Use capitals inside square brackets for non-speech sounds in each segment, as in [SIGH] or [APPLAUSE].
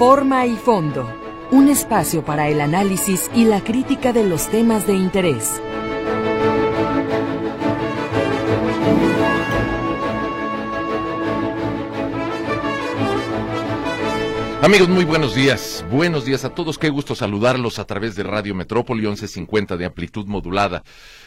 Forma y fondo. Un espacio para el análisis y la crítica de los temas de interés. Amigos, muy buenos días. Buenos días a todos. Qué gusto saludarlos a través de Radio Metrópoli 1150 de amplitud modulada.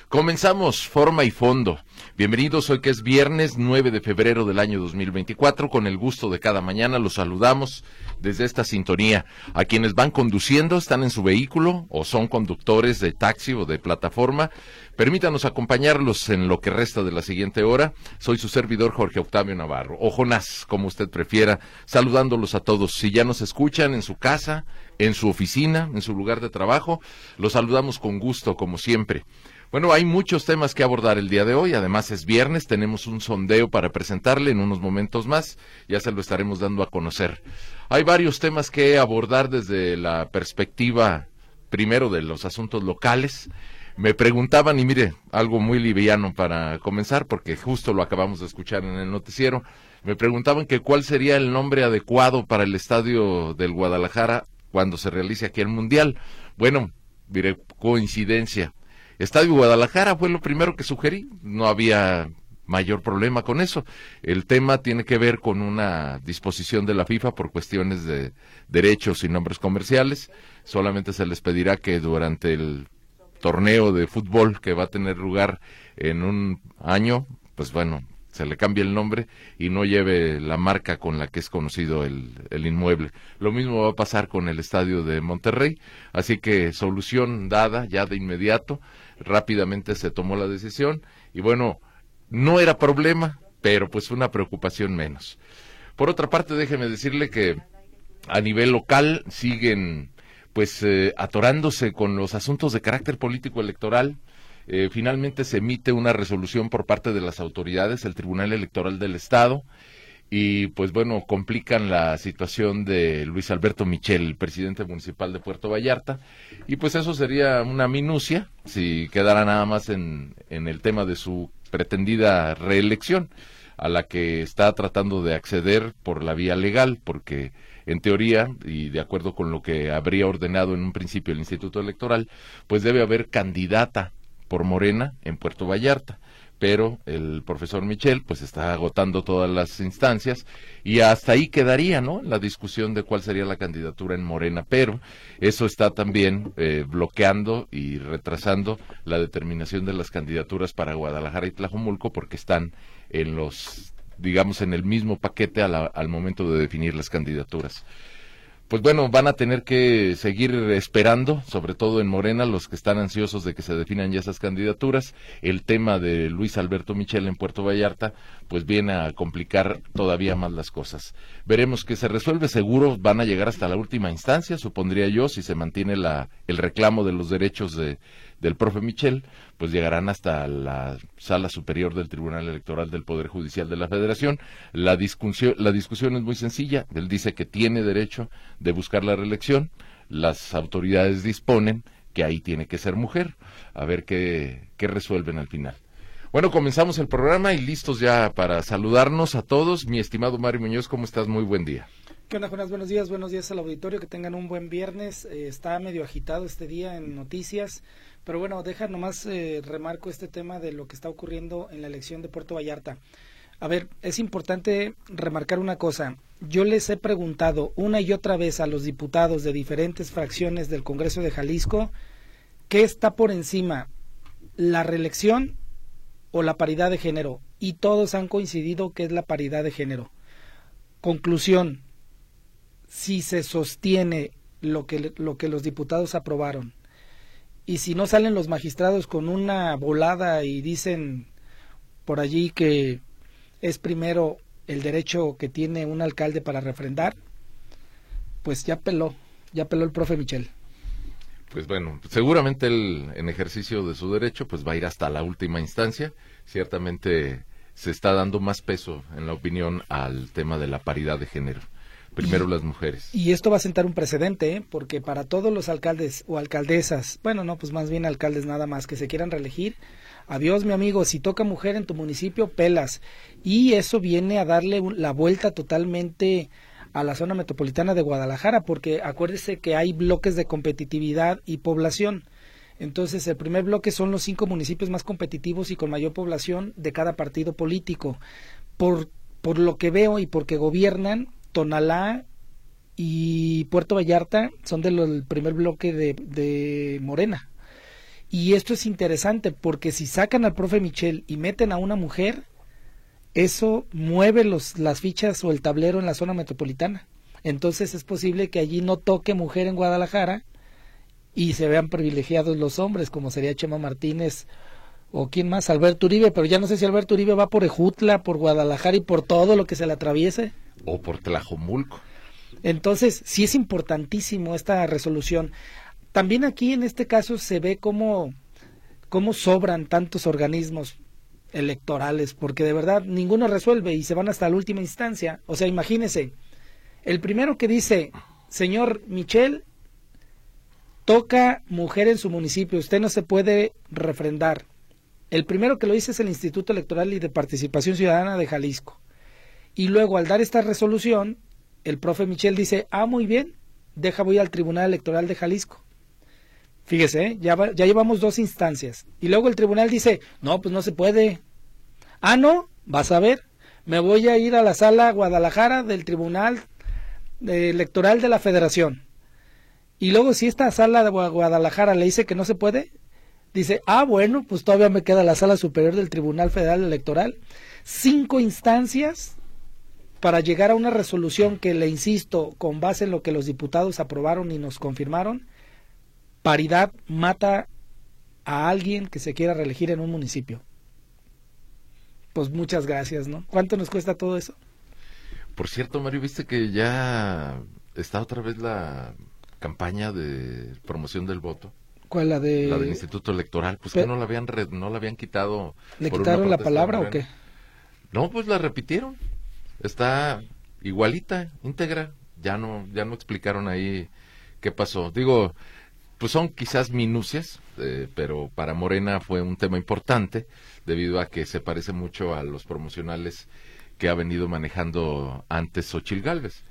Comenzamos forma y fondo. Bienvenidos hoy que es viernes 9 de febrero del año 2024. Con el gusto de cada mañana los saludamos desde esta sintonía. A quienes van conduciendo, están en su vehículo o son conductores de taxi o de plataforma. Permítanos acompañarlos en lo que resta de la siguiente hora. Soy su servidor Jorge Octavio Navarro, o Jonás, como usted prefiera, saludándolos a todos. Si ya nos escuchan en su casa, en su oficina, en su lugar de trabajo, los saludamos con gusto, como siempre. Bueno, hay muchos temas que abordar el día de hoy. Además es viernes, tenemos un sondeo para presentarle en unos momentos más. Ya se lo estaremos dando a conocer. Hay varios temas que abordar desde la perspectiva, primero, de los asuntos locales. Me preguntaban, y mire, algo muy liviano para comenzar, porque justo lo acabamos de escuchar en el noticiero. Me preguntaban que cuál sería el nombre adecuado para el estadio del Guadalajara cuando se realice aquí el Mundial. Bueno, diré, coincidencia Estadio Guadalajara fue lo primero que sugerí, no había mayor problema con eso. El tema tiene que ver con una disposición de la FIFA por cuestiones de derechos y nombres comerciales. Solamente se les pedirá que durante el torneo de fútbol que va a tener lugar en un año, pues bueno, se le cambie el nombre y no lleve la marca con la que es conocido el, el, inmueble. Lo mismo va a pasar con el estadio de Monterrey, así que solución dada ya de inmediato rápidamente se tomó la decisión y bueno, no era problema, pero pues una preocupación menos. Por otra parte, déjeme decirle que a nivel local siguen pues eh, atorándose con los asuntos de carácter político electoral. Eh, finalmente se emite una resolución por parte de las autoridades, el Tribunal Electoral del Estado, y pues bueno, complican la situación de Luis Alberto Michel, presidente municipal de Puerto Vallarta, y pues eso sería una minucia si quedara nada más en, en el tema de su pretendida reelección, a la que está tratando de acceder por la vía legal, porque en teoría, y de acuerdo con lo que habría ordenado en un principio el Instituto Electoral, pues debe haber candidata por Morena en Puerto Vallarta pero el profesor Michel pues está agotando todas las instancias y hasta ahí quedaría, ¿no? La discusión de cuál sería la candidatura en Morena, pero eso está también eh, bloqueando y retrasando la determinación de las candidaturas para Guadalajara y Tlajomulco porque están en los digamos en el mismo paquete al momento de definir las candidaturas pues bueno, van a tener que seguir esperando, sobre todo en Morena, los que están ansiosos de que se definan ya esas candidaturas. El tema de Luis Alberto Michel en Puerto Vallarta, pues viene a complicar todavía más las cosas. Veremos que se resuelve seguro, van a llegar hasta la última instancia, supondría yo, si se mantiene la, el reclamo de los derechos de, del profe Michel, pues llegarán hasta la sala superior del Tribunal Electoral del Poder Judicial de la Federación. La discusión, la discusión es muy sencilla. Él dice que tiene derecho de buscar la reelección. Las autoridades disponen que ahí tiene que ser mujer. A ver qué, qué resuelven al final. Bueno, comenzamos el programa y listos ya para saludarnos a todos. Mi estimado Mario Muñoz, ¿cómo estás? Muy buen día. ¿Qué onda? Buenos días, buenos días al auditorio, que tengan un buen viernes. Eh, está medio agitado este día en noticias. Pero bueno, deja nomás eh, remarco este tema de lo que está ocurriendo en la elección de Puerto Vallarta. A ver, es importante remarcar una cosa. Yo les he preguntado una y otra vez a los diputados de diferentes fracciones del Congreso de Jalisco qué está por encima, la reelección o la paridad de género. Y todos han coincidido que es la paridad de género. Conclusión, si se sostiene lo que, lo que los diputados aprobaron, y si no salen los magistrados con una volada y dicen por allí que es primero el derecho que tiene un alcalde para refrendar, pues ya peló, ya peló el profe Michel. Pues bueno, seguramente él en ejercicio de su derecho pues va a ir hasta la última instancia. Ciertamente se está dando más peso en la opinión al tema de la paridad de género primero las mujeres. Y esto va a sentar un precedente, ¿eh? porque para todos los alcaldes o alcaldesas, bueno, no, pues más bien alcaldes nada más que se quieran reelegir, adiós mi amigo, si toca mujer en tu municipio, pelas. Y eso viene a darle la vuelta totalmente a la zona metropolitana de Guadalajara, porque acuérdese que hay bloques de competitividad y población. Entonces, el primer bloque son los cinco municipios más competitivos y con mayor población de cada partido político. Por, por lo que veo y porque gobiernan, Tonalá y Puerto Vallarta son del primer bloque de, de Morena. Y esto es interesante porque si sacan al profe Michel y meten a una mujer, eso mueve los, las fichas o el tablero en la zona metropolitana. Entonces es posible que allí no toque mujer en Guadalajara y se vean privilegiados los hombres, como sería Chema Martínez o quién más, Alberto Uribe, pero ya no sé si Alberto Uribe va por Ejutla, por Guadalajara y por todo lo que se le atraviese. O por Tlajomulco. Entonces, sí es importantísimo esta resolución. También aquí en este caso se ve cómo, cómo sobran tantos organismos electorales, porque de verdad ninguno resuelve y se van hasta la última instancia. O sea, imagínese, el primero que dice, señor Michel, toca mujer en su municipio, usted no se puede refrendar. El primero que lo dice es el Instituto Electoral y de Participación Ciudadana de Jalisco. Y luego al dar esta resolución, el profe Michel dice, ah, muy bien, deja voy al Tribunal Electoral de Jalisco. Fíjese, ¿eh? ya, ya llevamos dos instancias. Y luego el tribunal dice, no, pues no se puede. Ah, no, vas a ver. Me voy a ir a la sala Guadalajara del Tribunal Electoral de la Federación. Y luego si esta sala de Guadalajara le dice que no se puede, dice, ah, bueno, pues todavía me queda la sala superior del Tribunal Federal Electoral. Cinco instancias para llegar a una resolución que, le insisto, con base en lo que los diputados aprobaron y nos confirmaron, paridad mata a alguien que se quiera reelegir en un municipio. Pues muchas gracias, ¿no? ¿Cuánto nos cuesta todo eso? Por cierto, Mario, viste que ya está otra vez la campaña de promoción del voto. ¿Cuál la de la del Instituto Electoral? Pues que no la habían no la habían quitado. ¿Le quitaron la palabra o qué? No, pues la repitieron. Está igualita, íntegra. Ya no ya no explicaron ahí qué pasó. Digo, pues son quizás minucias, eh, pero para Morena fue un tema importante debido a que se parece mucho a los promocionales que ha venido manejando antes Xochil Gálvez.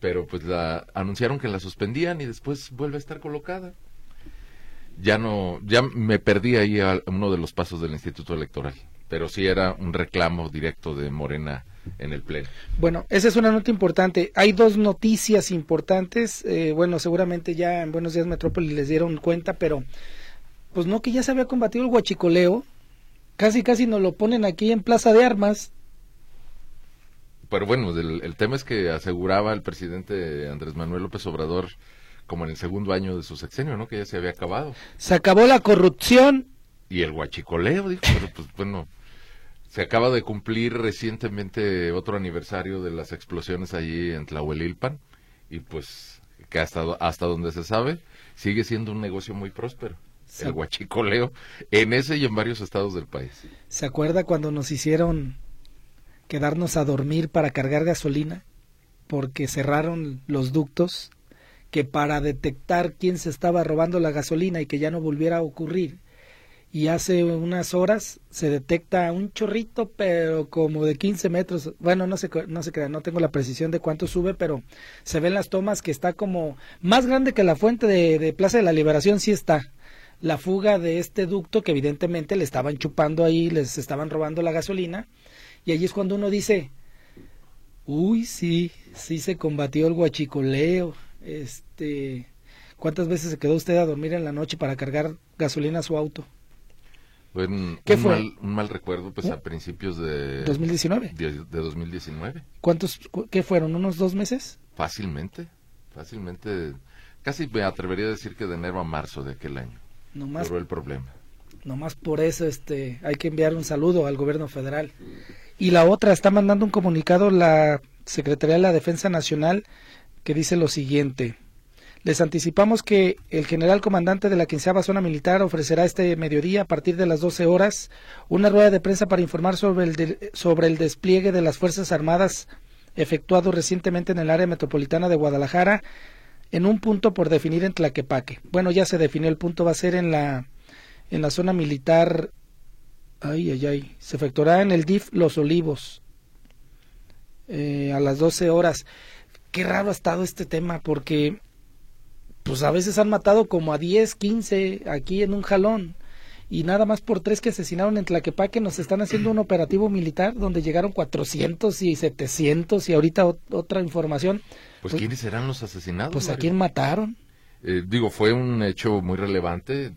Pero pues la anunciaron que la suspendían y después vuelve a estar colocada. Ya no, ya me perdí ahí a uno de los pasos del Instituto Electoral, pero sí era un reclamo directo de Morena en el Pleno. Bueno, esa es una nota importante. Hay dos noticias importantes. Eh, bueno, seguramente ya en Buenos Días Metrópoli les dieron cuenta, pero pues no que ya se había combatido el huachicoleo. Casi, casi nos lo ponen aquí en Plaza de Armas. Pero bueno, el, el tema es que aseguraba el presidente Andrés Manuel López Obrador como en el segundo año de su sexenio, ¿no? Que ya se había acabado. Se acabó la corrupción. Y el huachicoleo, dijo, pero pues bueno, se acaba de cumplir recientemente otro aniversario de las explosiones allí en Tlahuelilpan y pues que hasta, hasta donde se sabe sigue siendo un negocio muy próspero. El huachicoleo en ese y en varios estados del país. ¿Se acuerda cuando nos hicieron quedarnos a dormir para cargar gasolina? Porque cerraron los ductos que para detectar quién se estaba robando la gasolina y que ya no volviera a ocurrir, y hace unas horas se detecta un chorrito, pero como de 15 metros. Bueno, no sé, no sé, no tengo la precisión de cuánto sube, pero se ven las tomas que está como más grande que la fuente de, de Plaza de la Liberación, sí está. La fuga de este ducto que evidentemente le estaban chupando ahí, les estaban robando la gasolina. Y allí es cuando uno dice, uy, sí, sí se combatió el guachicoleo. Este, ¿cuántas veces se quedó usted a dormir en la noche para cargar gasolina a su auto? Un, ¿Qué fue? Mal, un mal recuerdo pues a principios de 2019. De, 2019. ¿Cuántos qué fueron? ¿Unos dos meses? Fácilmente, fácilmente. Casi me atrevería a decir que de enero a marzo de aquel año. No más. el problema. Nomás por eso este hay que enviar un saludo al gobierno federal. Y la otra está mandando un comunicado la Secretaría de la Defensa Nacional que dice lo siguiente. Les anticipamos que el general comandante de la quinceava zona militar ofrecerá este mediodía a partir de las 12 horas una rueda de prensa para informar sobre el, sobre el despliegue de las Fuerzas Armadas efectuado recientemente en el área metropolitana de Guadalajara en un punto por definir en Tlaquepaque. Bueno, ya se definió el punto, va a ser en la, en la zona militar. Ay, ay, ay. Se efectuará en el DIF Los Olivos eh, a las 12 horas. Qué raro ha estado este tema, porque pues a veces han matado como a 10, 15 aquí en un jalón. Y nada más por tres que asesinaron en Tlaquepaque nos están haciendo un operativo militar donde llegaron 400 y 700 y ahorita otra información. Pues, pues, ¿quiénes serán los asesinados? Pues a quién mataron. Eh, digo, fue un hecho muy relevante. Eh,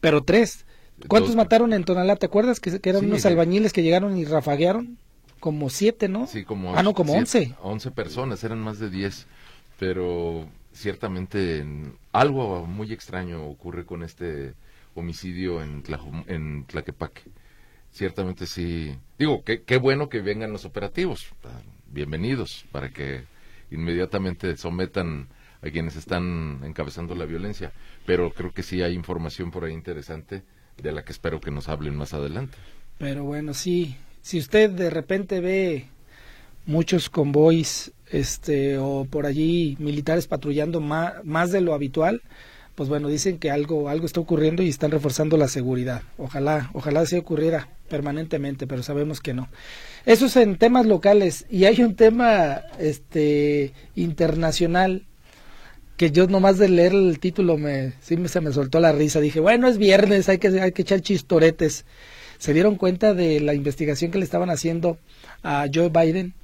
Pero tres. ¿Cuántos mataron en Tonalá? ¿Te acuerdas que, eran unos albañiles que llegaron y rafaguearon? Como siete, ¿no? Sí, como... Ah, no, como once. Once personas, eran más de diez. Pero ciertamente algo muy extraño ocurre con este homicidio en, en Tlaquepaque. Ciertamente sí. Digo, qué, qué bueno que vengan los operativos. Bienvenidos para que inmediatamente sometan a quienes están encabezando la violencia. Pero creo que sí hay información por ahí interesante de la que espero que nos hablen más adelante. Pero bueno, sí, si usted de repente ve muchos convoys este o por allí militares patrullando más, más de lo habitual, pues bueno, dicen que algo algo está ocurriendo y están reforzando la seguridad. Ojalá, ojalá se ocurriera permanentemente, pero sabemos que no. Eso es en temas locales y hay un tema este internacional que yo nomás de leer el título me, sí se me soltó la risa. Dije, bueno, es viernes, hay que, hay que echar chistoretes. Se dieron cuenta de la investigación que le estaban haciendo a Joe Biden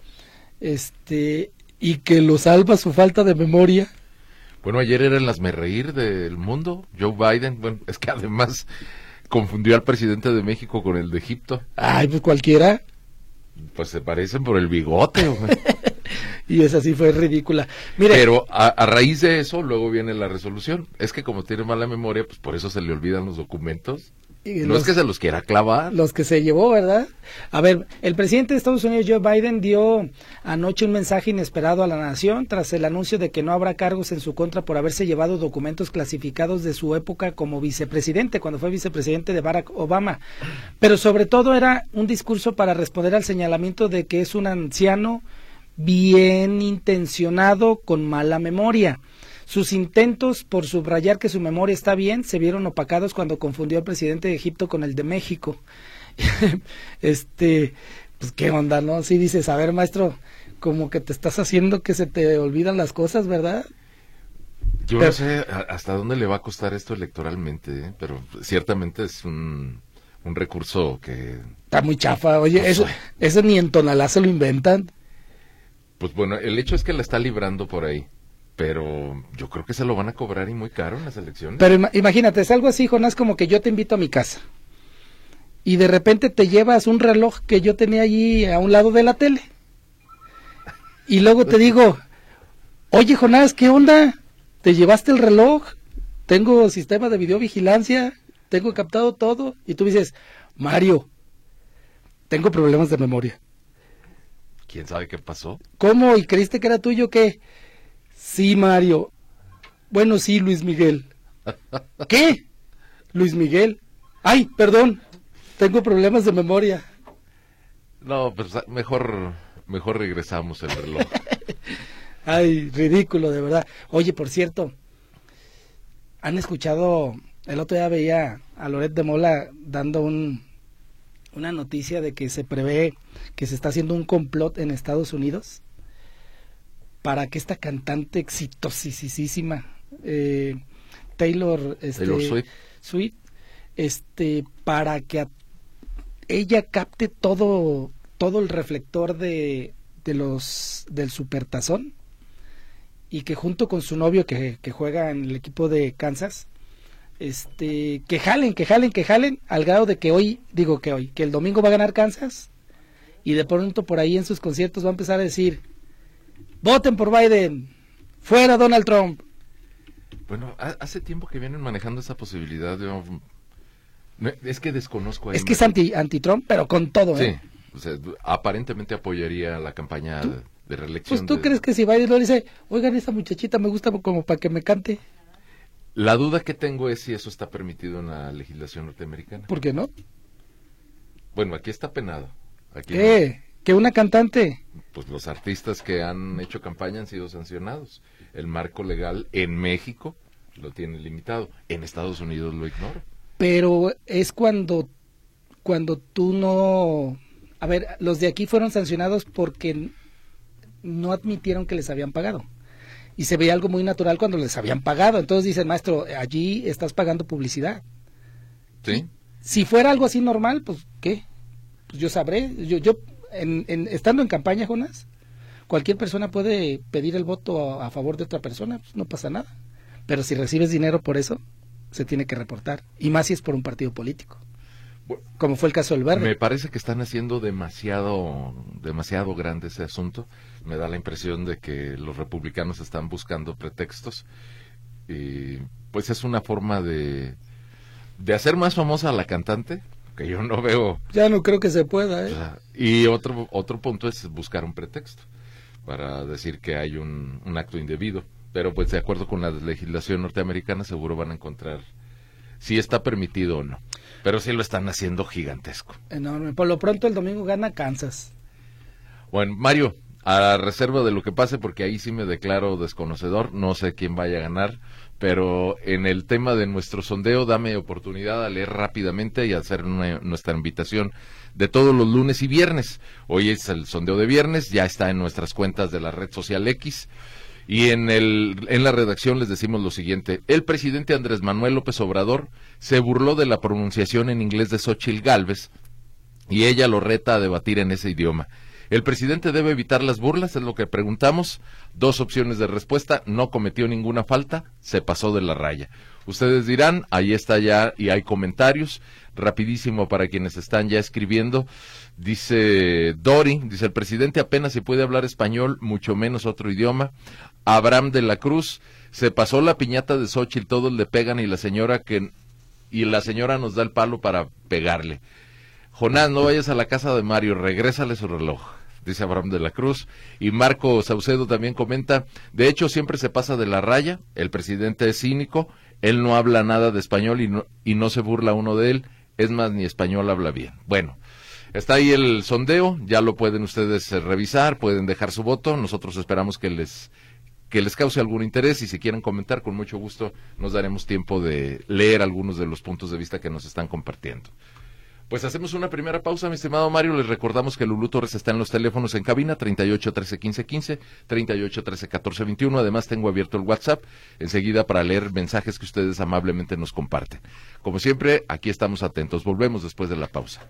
este y que lo salva su falta de memoria. Bueno, ayer era el reír del mundo, Joe Biden. Bueno, es que además confundió al presidente de México con el de Egipto. Ay, pues cualquiera. Pues se parecen por el bigote. [LAUGHS] y esa sí fue ridícula. Mire, Pero a, raíz de eso luego viene la resolución. Es que como tiene mala memoria, pues por eso se le olvidan los documentos. No es que se los quiera clavar. Los que se llevó, ¿verdad? A ver, el presidente de Estados Unidos, Joe Biden, dio anoche un mensaje inesperado a la nación tras el anuncio de que no habrá cargos en su contra por haberse llevado documentos clasificados de su época como vicepresidente, cuando fue vicepresidente de Barack Obama. Pero sobre todo era un discurso para responder al señalamiento de que es un anciano bien intencionado con mala memoria. Sus intentos por subrayar que su memoria está bien se vieron opacados cuando confundió al presidente de Egipto con el de México. [LAUGHS] este, pues qué onda, ¿no? Si dices, a ver, maestro, como que te estás haciendo que se te olvidan las cosas, ¿verdad? Yo no sé hasta dónde le va a costar esto electoralmente, ¿eh? pero ciertamente es un, un recurso que... Está muy chafa, oye, pues, eso, eso ni en Tonalá se lo inventan. Pues bueno, el hecho es que la está librando por ahí. Pero yo creo que se lo van a cobrar y muy caro en las elecciones. Pero imagínate, es algo así, Jonás, como que yo te invito a mi casa. Y de repente te llevas un reloj que yo tenía allí a un lado de la tele. Y luego te digo, oye Jonás, ¿qué onda? ¿Te llevaste el reloj? Tengo sistema de videovigilancia, tengo captado todo. Y tú dices, Mario, tengo problemas de memoria. ¿Quién sabe qué pasó? ¿Cómo? ¿Y creíste que era tuyo qué? Sí, Mario. Bueno, sí, Luis Miguel. ¿Qué? Luis Miguel. Ay, perdón. Tengo problemas de memoria. No, pues mejor, mejor regresamos el reloj. [LAUGHS] Ay, ridículo, de verdad. Oye, por cierto, ¿han escuchado? El otro día veía a Loret de Mola dando un, una noticia de que se prevé que se está haciendo un complot en Estados Unidos para que esta cantante exitosísima eh, Taylor, este, Swift. este para que ella capte todo todo el reflector de, de los del supertazón y que junto con su novio que, que juega en el equipo de Kansas este, que jalen, que jalen, que jalen, al grado de que hoy, digo que hoy, que el domingo va a ganar Kansas, y de pronto por ahí en sus conciertos va a empezar a decir, voten por Biden, fuera Donald Trump. Bueno, hace tiempo que vienen manejando esa posibilidad. es que desconozco. es que es anti, anti-Trump, pero con todo. ¿eh? Sí, aparentemente apoyaría la campaña de reelección. Pues tú crees que si Biden lo dice, oigan, esa muchachita me gusta como para que me cante. La duda que tengo es si eso está permitido en la legislación norteamericana. ¿Por qué no? Bueno, aquí está penado. Aquí ¿Qué? ¿Que una cantante? Pues los artistas que han hecho campaña han sido sancionados. El marco legal en México lo tiene limitado. En Estados Unidos lo ignora. Pero es cuando, cuando tú no... A ver, los de aquí fueron sancionados porque no admitieron que les habían pagado. Y se veía algo muy natural cuando les habían pagado. Entonces dicen, maestro, allí estás pagando publicidad. Sí. Si fuera algo así normal, pues, ¿qué? Pues yo sabré. Yo, yo en, estando en campaña, Jonas, cualquier persona puede pedir el voto a, favor de otra persona, pues no pasa nada. Pero si recibes dinero por eso, se tiene que reportar. Y más si es por un partido político. como fue el caso del Verde. Me parece que están haciendo demasiado, demasiado grande ese asunto. Me da la impresión de que los republicanos están buscando pretextos. Y pues es una forma de, de hacer más famosa a la cantante, que yo no veo. Ya no creo que se pueda, ¿eh? Y otro, otro punto es buscar un pretexto para decir que hay un, un acto indebido. Pero pues de acuerdo con la legislación norteamericana seguro van a encontrar si está permitido o no. Pero sí lo están haciendo gigantesco. Enorme. Por lo pronto el domingo gana Kansas. Bueno, Mario, a reserva de lo que pase, porque ahí sí me declaro desconocedor, no sé quién vaya a ganar, pero en el tema de nuestro sondeo, dame oportunidad a leer rápidamente y hacer nuestra invitación de todos los lunes y viernes. Hoy es el sondeo de viernes, ya está en nuestras cuentas de la red social X. Y en, el, en la redacción les decimos lo siguiente. El presidente Andrés Manuel López Obrador se burló de la pronunciación en inglés de Xochitl Galvez y ella lo reta a debatir en ese idioma. El presidente debe evitar las burlas, es lo que preguntamos. Dos opciones de respuesta, no cometió ninguna falta, se pasó de la raya. Ustedes dirán, ahí está ya y hay comentarios. Rapidísimo para quienes están ya escribiendo. Dice Dori, dice el presidente apenas se puede hablar español, mucho menos otro idioma. Abraham de la Cruz, se pasó la piñata de Xochitl, todos le pegan y la señora que y la señora nos da el palo para pegarle. Jonás, no vayas a la casa de Mario, regrésale su reloj dice Abraham de la Cruz. Y Marco Saucedo también comenta, de hecho siempre se pasa de la raya, el presidente es cínico, él no habla nada de español y no, y no se burla uno de él, es más, ni español habla bien. Bueno, está ahí el sondeo, ya lo pueden ustedes eh, revisar, pueden dejar su voto, nosotros esperamos que les que les cause algún interés y si quieren comentar, con mucho gusto nos daremos tiempo de leer algunos de los puntos de vista que nos están compartiendo. Pues hacemos una primera pausa, mi estimado Mario. Les recordamos que Lulú Torres está en los teléfonos en cabina 38 13 15 15, 38 13 14 21. Además, tengo abierto el WhatsApp enseguida para leer mensajes que ustedes amablemente nos comparten. Como siempre, aquí estamos atentos. Volvemos después de la pausa.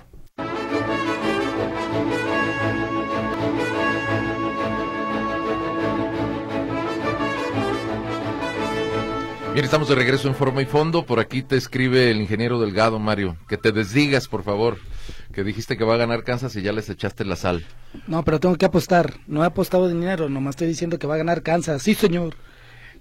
Bien, estamos de regreso en forma y fondo. Por aquí te escribe el ingeniero Delgado, Mario, que te desdigas, por favor, que dijiste que va a ganar Kansas y ya les echaste la sal. No, pero tengo que apostar. No he apostado dinero, nomás estoy diciendo que va a ganar Kansas. Sí, señor.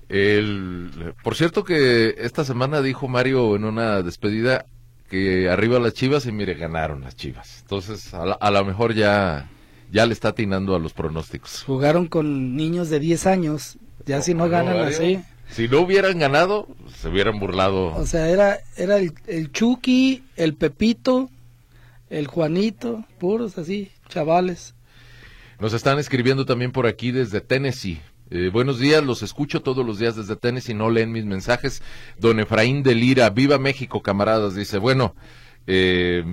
El, por cierto que esta semana dijo Mario en una despedida que arriba las Chivas y mire, ganaron las Chivas. Entonces, a, lo mejor ya, ya le está atinando a los pronósticos. Jugaron con niños de 10 años, ya si no, ganan así. Si no hubieran ganado, se hubieran burlado. O sea, era, era el, el Chucky, el Pepito, el Juanito, puros así, chavales. Nos están escribiendo también por aquí desde Tennessee. Eh, buenos días, los escucho todos los días desde Tennessee, no leen mis mensajes. Don Efraín de Lira, viva México, camaradas, dice, bueno, eh,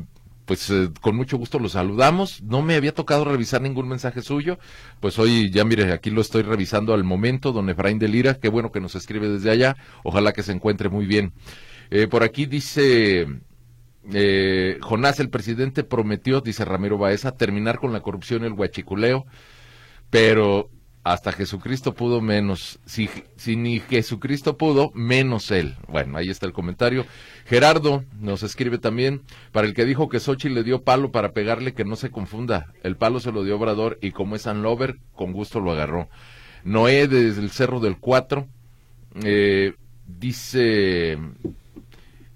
pues eh, con mucho gusto los saludamos. No me había tocado revisar ningún mensaje suyo. Pues hoy ya mire, aquí lo estoy revisando al momento, don Efraín de Lira. Qué bueno que nos escribe desde allá. Ojalá que se encuentre muy bien. Eh, por aquí dice eh, Jonás, el presidente prometió, dice Ramiro Baeza, terminar con la corrupción y el huachiculeo. Pero hasta Jesucristo pudo menos. Si, ni Jesucristo pudo, menos él. Bueno, ahí está el comentario. Gerardo nos escribe también, para el que dijo que Sochi le dio palo para pegarle, que no se confunda. El palo se lo dio Obrador y como es San Lover, con gusto lo agarró. Noé desde el Cerro del Cuatro eh, dice,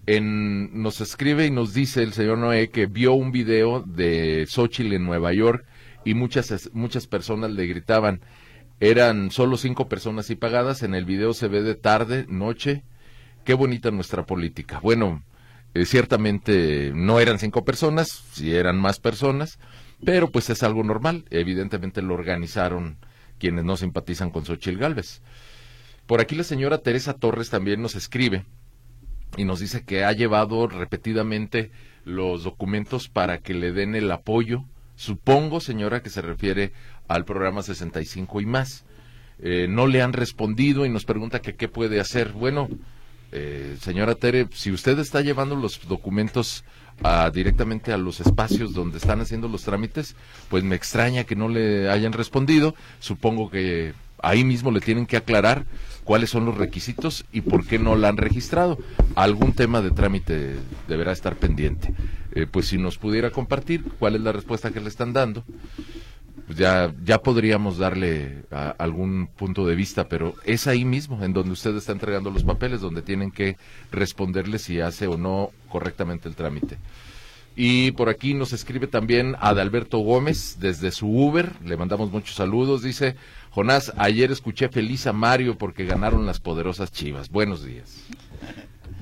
en, nos escribe y nos dice el señor Noé que vio un video de Xochitl en Nueva York y muchas, muchas personas le gritaban, eran solo cinco personas y pagadas. En el video se ve de tarde, noche. Qué bonita nuestra política. Bueno, eh, ciertamente no eran cinco personas, si eran más personas, pero pues es algo normal. Evidentemente lo organizaron quienes no simpatizan con Xochitl Galvez. Por aquí la señora Teresa Torres también nos escribe y nos dice que ha llevado repetidamente los documentos para que le den el apoyo Supongo, señora, que se refiere al programa 65 y más. Eh, no le han respondido y nos pregunta que qué puede hacer. Bueno, eh, señora Tere, si usted está llevando los documentos directamente a los espacios donde están haciendo los trámites, pues me extraña que no le hayan respondido. Supongo que ahí mismo le tienen que aclarar cuáles son los requisitos y por qué no la han registrado. Algún tema de trámite deberá estar pendiente. Eh, pues si nos pudiera compartir cuál es la respuesta que le están dando pues ya, ya podríamos darle algún punto de vista, pero es ahí mismo en donde usted está entregando los papeles, donde tienen que responderle si hace o no correctamente el trámite. Y por aquí nos escribe también Adalberto Gómez desde su Uber, le mandamos muchos saludos, dice, Jonás, ayer escuché feliz a Mario porque ganaron las poderosas Chivas. Buenos días.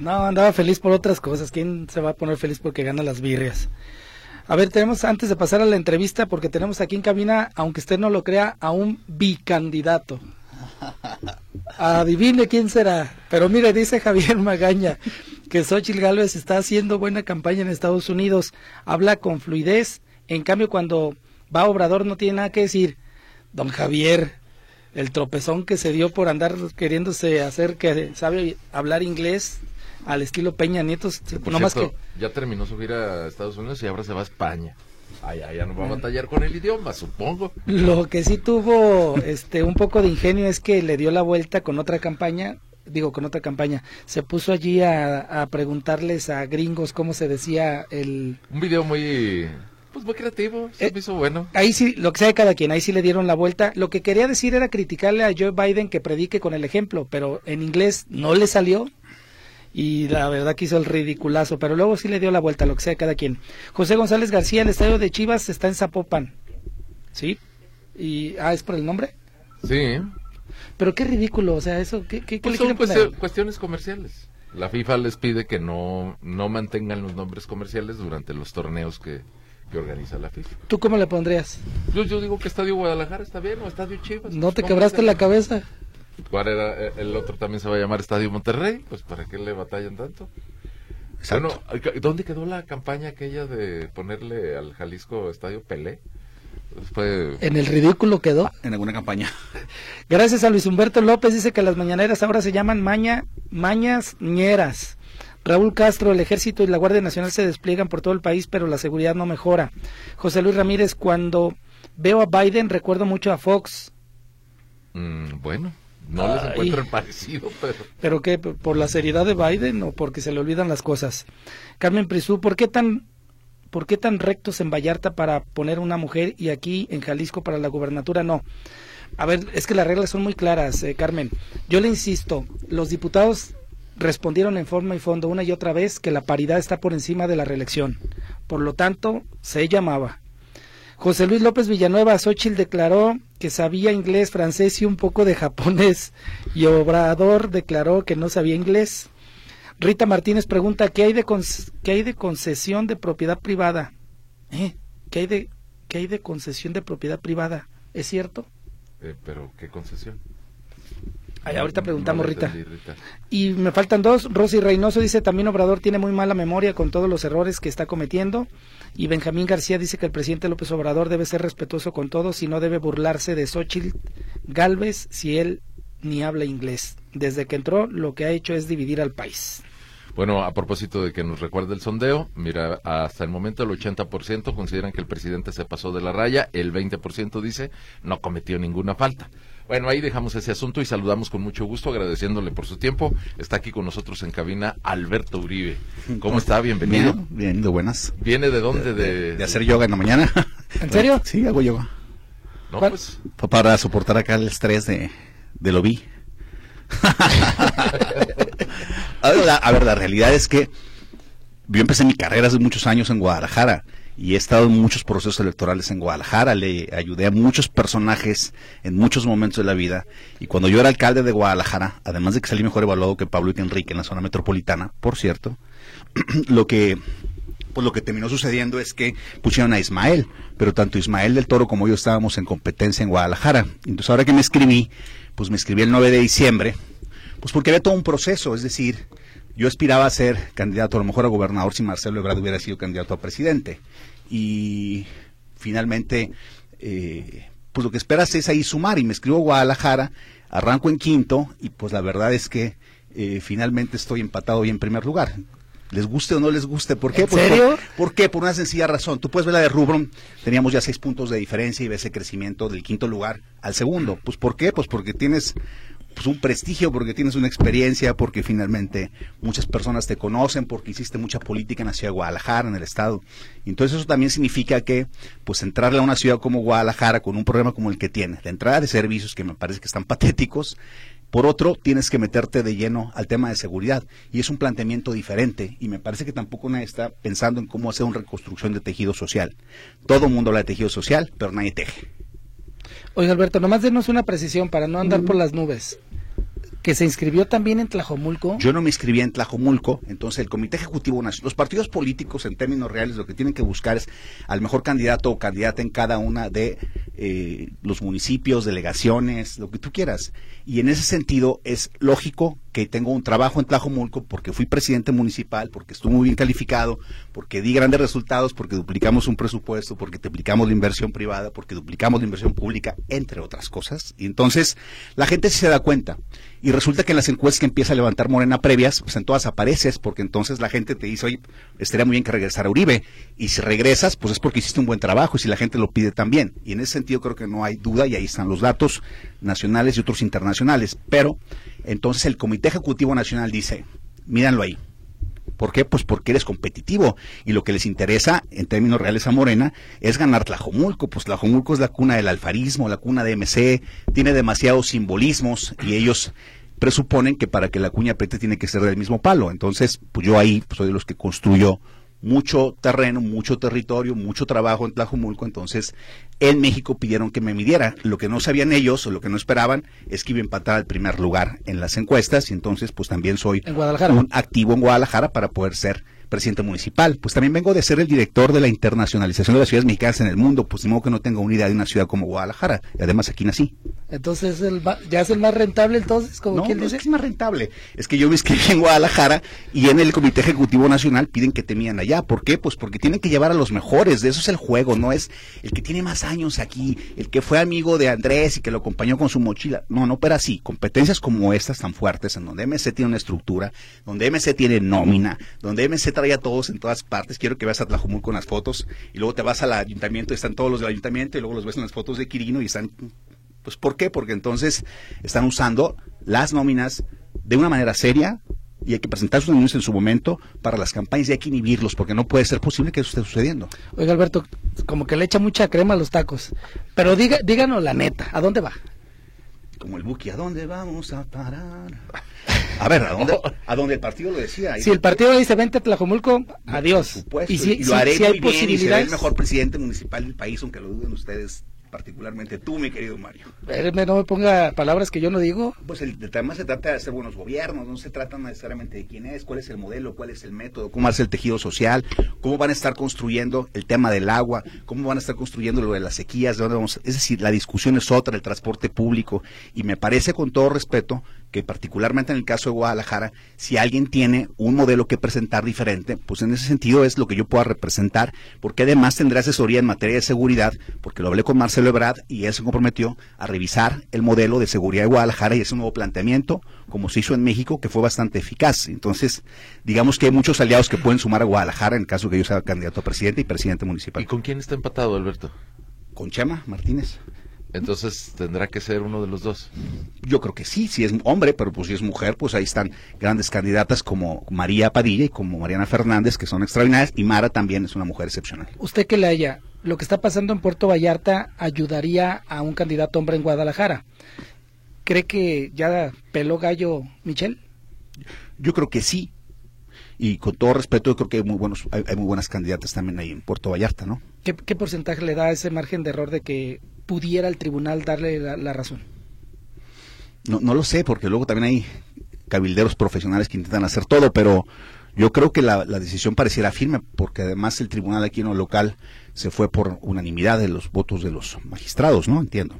No, andaba feliz por otras cosas. ¿Quién se va a poner feliz porque gana las birrias? A ver, tenemos antes de pasar a la entrevista, porque tenemos aquí en cabina, aunque usted no lo crea, a un bicandidato. [LAUGHS] Adivine quién será. Pero mire, dice Javier Magaña que Xochitl Gálvez está haciendo buena campaña en Estados Unidos. Habla con fluidez. En cambio, cuando va a Obrador no tiene nada que decir. Don Javier, el tropezón que se dio por andar queriéndose hacer que sabe hablar inglés al estilo Peña Nieto. no más que... Ya terminó su gira a Estados Unidos y ahora se va a España. Allá ya no va a batallar con el idioma, supongo. Lo que sí tuvo este un poco de ingenio es que le dio la vuelta con otra campaña, digo con otra campaña, se puso allí a, preguntarles a gringos cómo se decía el... Un video muy pues muy creativo, se eh, hizo bueno. Ahí sí, lo que sea de cada quien, ahí sí le dieron la vuelta. Lo que quería decir era criticarle a Joe Biden que predique con el ejemplo, pero en inglés no le salió y la verdad que hizo el ridiculazo, pero luego sí le dio la vuelta, lo que sea cada quien. José González García, el estadio de Chivas está en Zapopan, ¿sí? Y, ah, ¿es por el nombre? Sí. Pero qué ridículo, o sea, eso, ¿qué, qué, pues son cuestiones comerciales. La FIFA les pide que no, no mantengan los nombres comerciales durante los torneos que, que organiza la FIFA. ¿Tú cómo le pondrías? Yo, yo digo que Estadio Guadalajara está bien o Estadio Chivas. ¿No te quebraste la cabeza? ¿Cuál era? Eh, el otro también se va a llamar Estadio Monterrey, pues ¿para qué le batallan tanto? Bueno, ¿dónde quedó la campaña aquella de ponerle al Jalisco Estadio Pelé? Fue... En el ridículo quedó. Ah, en alguna campaña. [LAUGHS] Gracias a Luis Humberto López, dice que las mañaneras ahora se llaman maña, mañas ñeras. Raúl Castro, el ejército y la Guardia Nacional se despliegan por todo el país, pero la seguridad no mejora. José Luis Ramírez, cuando veo a Biden recuerdo mucho a Fox. Mm, bueno, no les encuentro el parecido, [LAUGHS] pero... ¿Pero qué? ¿Por la seriedad de Biden o porque se le olvidan las cosas? Carmen Prisú, ¿por qué tan, por qué tan rectos en Vallarta para poner una mujer y aquí en Jalisco para la gubernatura no? A ver, es que las reglas son muy claras, eh, Carmen. Yo le insisto, los diputados respondieron en forma y fondo una y otra vez que la paridad está por encima de la reelección. Por lo tanto, se llamaba. José Luis López Villanueva, Xochitl declaró que sabía inglés, francés y un poco de japonés, y Obrador declaró que no sabía inglés. Rita Martínez pregunta, ¿qué hay de, qué hay de concesión de propiedad privada? ¿Eh? ¿Qué, hay de, ¿Qué hay de concesión de propiedad privada? ¿Es cierto? Eh, ¿Pero qué concesión? ahorita preguntamos, Rita. Y me faltan dos. Rosy Reynoso dice también Obrador tiene muy mala memoria con todos los errores que está cometiendo. Y Benjamín García dice que el presidente López Obrador debe ser respetuoso con todos y no debe burlarse de Xochitl Galvez si él ni habla inglés. Desde que entró, lo que ha hecho es dividir al país. Bueno, a propósito de que nos recuerde el sondeo, mira, hasta el momento el 80% consideran que el presidente se pasó de la raya, el 20% dice no cometió ninguna falta. Bueno, ahí dejamos ese asunto y saludamos con mucho gusto, agradeciéndole por su tiempo. Está aquí con nosotros en cabina Alberto Uribe. ¿Cómo está? Bienvenido. Bien, bien de buenas. ¿Viene de dónde? De, hacer yoga en la mañana. ¿En serio? Sí, hago yoga. No, pues. Para soportar acá el estrés de, de lo vi. [LAUGHS] a, ver, a ver, la realidad es que yo empecé mi carrera hace muchos años en Guadalajara y he estado en muchos procesos electorales en Guadalajara, le ayudé a muchos personajes en muchos momentos de la vida y cuando yo era alcalde de Guadalajara, además de que salí mejor evaluado que Pablo y que Enrique en la zona metropolitana, por cierto, [CLEARS THROAT] lo que pues lo que terminó sucediendo es que pusieron a Ismael, pero tanto Ismael del Toro como yo estábamos en competencia en Guadalajara. Entonces ahora que me escribí, pues me escribí el 9 de diciembre, pues porque había todo un proceso, es decir, yo aspiraba a ser candidato a lo mejor a gobernador si Marcelo Ebrard hubiera sido candidato a presidente y finalmente, eh, pues lo que esperas es ahí sumar y me escribo Guadalajara, arranco en quinto y pues la verdad es que eh, finalmente estoy empatado y en primer lugar. Les guste o no les guste. ¿Por qué? ¿En serio? Por, qué? Por una sencilla razón. Tú puedes ver la de Rubron, teníamos ya seis puntos de diferencia y ves ese crecimiento del quinto lugar al segundo. Pues ¿por qué? Pues porque tienes pues un prestigio, porque tienes una experiencia, porque finalmente muchas personas te conocen, porque hiciste mucha política en la ciudad de Guadalajara, en el estado. Entonces eso también significa que, pues entrarle a una ciudad como Guadalajara con un problema como el que tiene, de entrada de servicios que me parece que están patéticos, por otro, tienes que meterte de lleno al tema de seguridad y es un planteamiento diferente y me parece que tampoco nadie está pensando en cómo hacer una reconstrucción de tejido social. Todo el mundo habla de tejido social, pero nadie teje. Oye Alberto, nomás denos una precisión para no andar por las nubes que se inscribió también en Tlajomulco. Yo no me inscribí en Tlajomulco, entonces el Comité Ejecutivo Nacional, los partidos políticos en términos reales lo que tienen que buscar es al mejor candidato o candidata en cada una de eh, los municipios, delegaciones, lo que tú quieras. Y en ese sentido es lógico que tengo un trabajo en Tlajomulco porque fui presidente municipal, porque estuve muy bien calificado, porque di grandes resultados, porque duplicamos un presupuesto, porque duplicamos la inversión privada, porque duplicamos la inversión pública, entre otras cosas. Y entonces la gente sí se da cuenta. Y resulta que en las encuestas que empieza a levantar Morena previas, pues en todas apareces, porque entonces la gente te dice, oye, estaría muy bien que regresara a Uribe. Y si regresas, pues es porque hiciste un buen trabajo y si la gente lo pide también. Y en ese sentido creo que no hay duda y ahí están los datos nacionales y otros internacionales. Pero entonces el Comité Ejecutivo Nacional dice, míranlo ahí. ¿Por qué? Pues porque eres competitivo y lo que les interesa en términos reales a Morena es ganar Tlajomulco. Pues Tlajomulco es la cuna del alfarismo, la cuna de MC, tiene demasiados simbolismos y ellos presuponen que para que la cuña pete tiene que ser del mismo palo. Entonces, pues yo ahí soy de los que construyo mucho terreno, mucho territorio, mucho trabajo en Tlajomulco, entonces en México pidieron que me midiera. Lo que no sabían ellos o lo que no esperaban es que iba a empatar al primer lugar en las encuestas y entonces pues también soy un activo en Guadalajara para poder ser presidente municipal. Pues también vengo de ser el director de la internacionalización de las ciudades mexicanas en el mundo, pues de modo que no tengo una idea de una ciudad como Guadalajara. Y además aquí nací. Entonces, el, ¿ya es el más rentable entonces? Como no, quien no dice? es que es más rentable. Es que yo me inscribí en Guadalajara y en el Comité Ejecutivo Nacional piden que te mían allá. ¿Por qué? Pues porque tienen que llevar a los mejores. De eso es el juego. No es el que tiene más años aquí, el que fue amigo de Andrés y que lo acompañó con su mochila. No, no, pero así. Competencias como estas tan fuertes, en donde MC tiene una estructura, donde MC tiene nómina, donde MC trae a todos en todas partes. Quiero que veas a Tlajumul con las fotos y luego te vas al ayuntamiento están todos los del ayuntamiento y luego los ves en las fotos de Quirino y están pues ¿por qué? Porque entonces están usando las nóminas de una manera seria y hay que presentar sus nóminas en su momento para las campañas y hay que inhibirlos porque no puede ser posible que eso esté sucediendo. Oiga, Alberto, como que le echa mucha crema a los tacos. Pero diga, díganos la neta, ¿a dónde va? Como el Buki, ¿a dónde vamos a parar? A ver, ¿a dónde, [LAUGHS] a dónde el partido lo decía? Si el partido dice vente a Tlajomulco, adiós. Por supuesto, y si, y lo haré si, si hay muy bien y seré el mejor presidente municipal del país, aunque lo duden ustedes, particularmente tú, mi querido Mario. Espéreme, no me ponga palabras que yo no digo. Pues el, además se trata de hacer buenos gobiernos, no se trata necesariamente de quién es, cuál es el modelo, cuál es el método, cómo hace el tejido social, cómo van a estar construyendo el tema del agua, cómo van a estar construyendo lo de las sequías, de dónde vamos. Es decir, la discusión es otra, el transporte público, y me parece con todo respeto que particularmente en el caso de Guadalajara, si alguien tiene un modelo que presentar diferente, pues en ese sentido es lo que yo pueda representar, porque además tendré asesoría en materia de seguridad, porque lo hablé con Marcelo Ebrard y él se comprometió a revisar el modelo de seguridad de Guadalajara y ese nuevo planteamiento, como se hizo en México, que fue bastante eficaz. Entonces, digamos que hay muchos aliados que pueden sumar a Guadalajara en caso que yo sea candidato a presidente y presidente municipal. ¿Y con quién está empatado, Alberto? Con Chema Martínez. Entonces tendrá que ser uno de los dos. Yo creo que sí, si es hombre, pero pues si es mujer, pues ahí están grandes candidatas como María Padilla y como Mariana Fernández, que son extraordinarias, y Mara también es una mujer excepcional. Usted que le haya, lo que está pasando en Puerto Vallarta ayudaría a un candidato hombre en Guadalajara. ¿Cree que ya peló gallo Michelle? Yo creo que sí. Y con todo respeto, yo creo que hay muy, buenos, hay, hay muy buenas candidatas también ahí en Puerto Vallarta, ¿no? ¿Qué, qué porcentaje le da ese margen de error de que pudiera el tribunal darle la, la razón? No, no lo sé, porque luego también hay cabilderos profesionales que intentan hacer todo, pero yo creo que la, la decisión pareciera firme, porque además el tribunal aquí en lo local se fue por unanimidad de los votos de los magistrados, ¿no? Entiendo.